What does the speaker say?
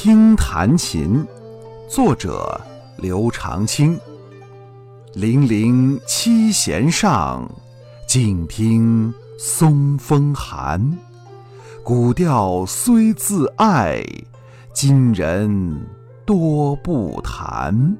听弹琴，作者刘长卿，泠泠七弦上，静听松风寒，古调虽自爱，今人多不弹。